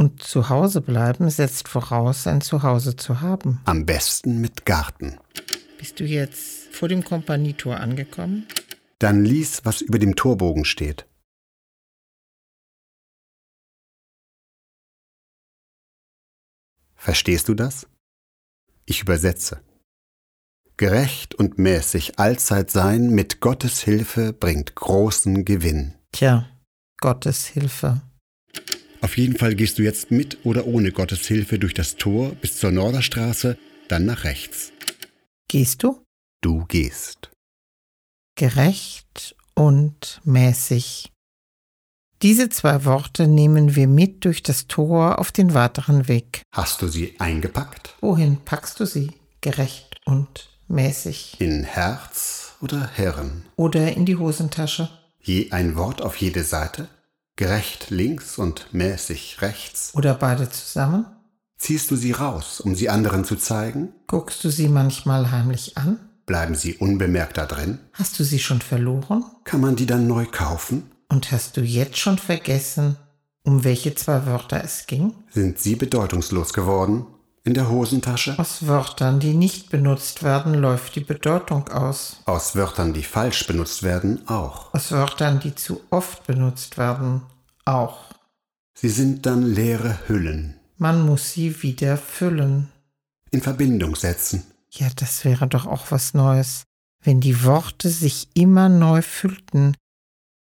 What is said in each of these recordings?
Und zu Hause bleiben setzt voraus, ein Zuhause zu haben. Am besten mit Garten. Bist du jetzt vor dem Kompanietor angekommen? Dann lies, was über dem Torbogen steht. Verstehst du das? Ich übersetze. Gerecht und mäßig allzeit sein mit Gottes Hilfe bringt großen Gewinn. Tja, Gottes Hilfe. Auf jeden Fall gehst du jetzt mit oder ohne Gottes Hilfe durch das Tor bis zur Norderstraße, dann nach rechts. Gehst du? Du gehst. Gerecht und mäßig. Diese zwei Worte nehmen wir mit durch das Tor auf den weiteren Weg. Hast du sie eingepackt? Wohin packst du sie? Gerecht und mäßig. In Herz oder Herren? Oder in die Hosentasche. Je ein Wort auf jede Seite? Gerecht links und mäßig rechts? Oder beide zusammen? Ziehst du sie raus, um sie anderen zu zeigen? Guckst du sie manchmal heimlich an? Bleiben sie unbemerkt da drin? Hast du sie schon verloren? Kann man die dann neu kaufen? Und hast du jetzt schon vergessen, um welche zwei Wörter es ging? Sind sie bedeutungslos geworden? In der Hosentasche? Aus Wörtern, die nicht benutzt werden, läuft die Bedeutung aus. Aus Wörtern, die falsch benutzt werden, auch. Aus Wörtern, die zu oft benutzt werden, auch. Sie sind dann leere Hüllen. Man muss sie wieder füllen. In Verbindung setzen. Ja, das wäre doch auch was Neues, wenn die Worte sich immer neu füllten,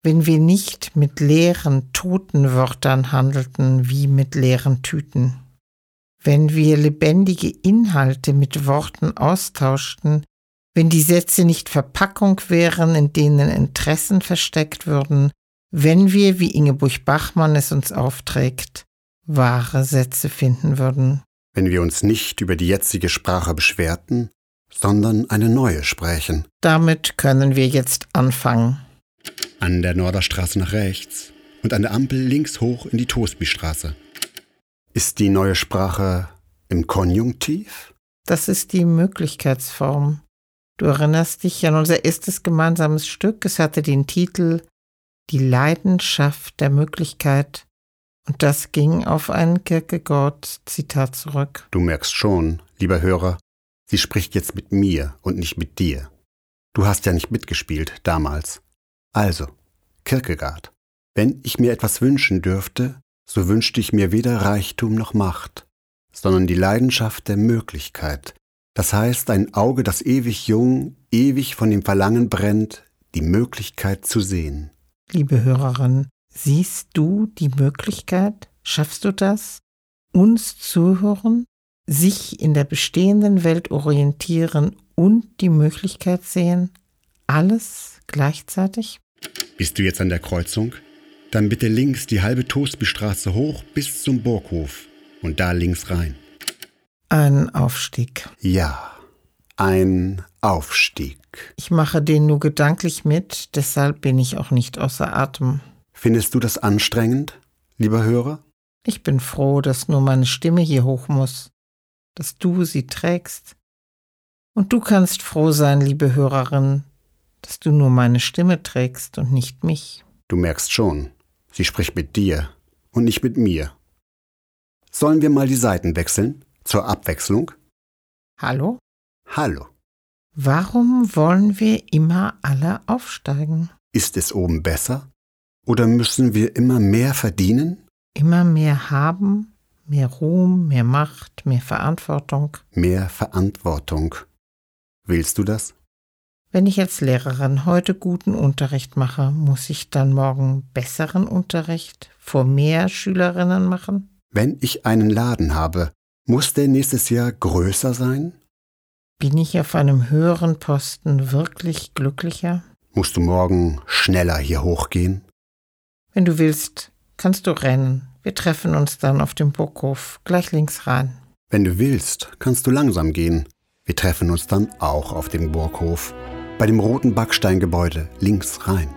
wenn wir nicht mit leeren, toten Wörtern handelten wie mit leeren Tüten. Wenn wir lebendige Inhalte mit Worten austauschten, wenn die Sätze nicht Verpackung wären, in denen Interessen versteckt würden, wenn wir, wie Ingeborg Bachmann es uns aufträgt, wahre Sätze finden würden. Wenn wir uns nicht über die jetzige Sprache beschwerten, sondern eine neue sprechen. Damit können wir jetzt anfangen an der Norderstraße nach rechts und an der Ampel links hoch in die Toastbystraße. Ist die neue Sprache im Konjunktiv? Das ist die Möglichkeitsform. Du erinnerst dich an unser erstes gemeinsames Stück. Es hatte den Titel Die Leidenschaft der Möglichkeit. Und das ging auf ein Kierkegaard-Zitat zurück. Du merkst schon, lieber Hörer, sie spricht jetzt mit mir und nicht mit dir. Du hast ja nicht mitgespielt damals. Also, Kierkegaard, wenn ich mir etwas wünschen dürfte, so wünschte ich mir weder Reichtum noch Macht, sondern die Leidenschaft der Möglichkeit, das heißt ein Auge, das ewig jung, ewig von dem Verlangen brennt, die Möglichkeit zu sehen. Liebe Hörerin, siehst du die Möglichkeit? Schaffst du das? Uns zuhören, sich in der bestehenden Welt orientieren und die Möglichkeit sehen? Alles gleichzeitig? Bist du jetzt an der Kreuzung? Dann bitte links die halbe Toastbystraße hoch bis zum Burghof und da links rein. Ein Aufstieg. Ja, ein Aufstieg. Ich mache den nur gedanklich mit, deshalb bin ich auch nicht außer Atem. Findest du das anstrengend, lieber Hörer? Ich bin froh, dass nur meine Stimme hier hoch muss, dass du sie trägst. Und du kannst froh sein, liebe Hörerin, dass du nur meine Stimme trägst und nicht mich. Du merkst schon, sie spricht mit dir und nicht mit mir. Sollen wir mal die Seiten wechseln, zur Abwechslung? Hallo? Hallo. Warum wollen wir immer alle aufsteigen? Ist es oben besser? Oder müssen wir immer mehr verdienen? Immer mehr haben, mehr Ruhm, mehr Macht, mehr Verantwortung. Mehr Verantwortung. Willst du das? Wenn ich als Lehrerin heute guten Unterricht mache, muss ich dann morgen besseren Unterricht vor mehr Schülerinnen machen? Wenn ich einen Laden habe, muss der nächstes Jahr größer sein? Bin ich auf einem höheren Posten wirklich glücklicher? Musst du morgen schneller hier hochgehen? Wenn du willst, kannst du rennen. Wir treffen uns dann auf dem Burghof, gleich links rein. Wenn du willst, kannst du langsam gehen. Wir treffen uns dann auch auf dem Burghof bei dem roten Backsteingebäude links rein.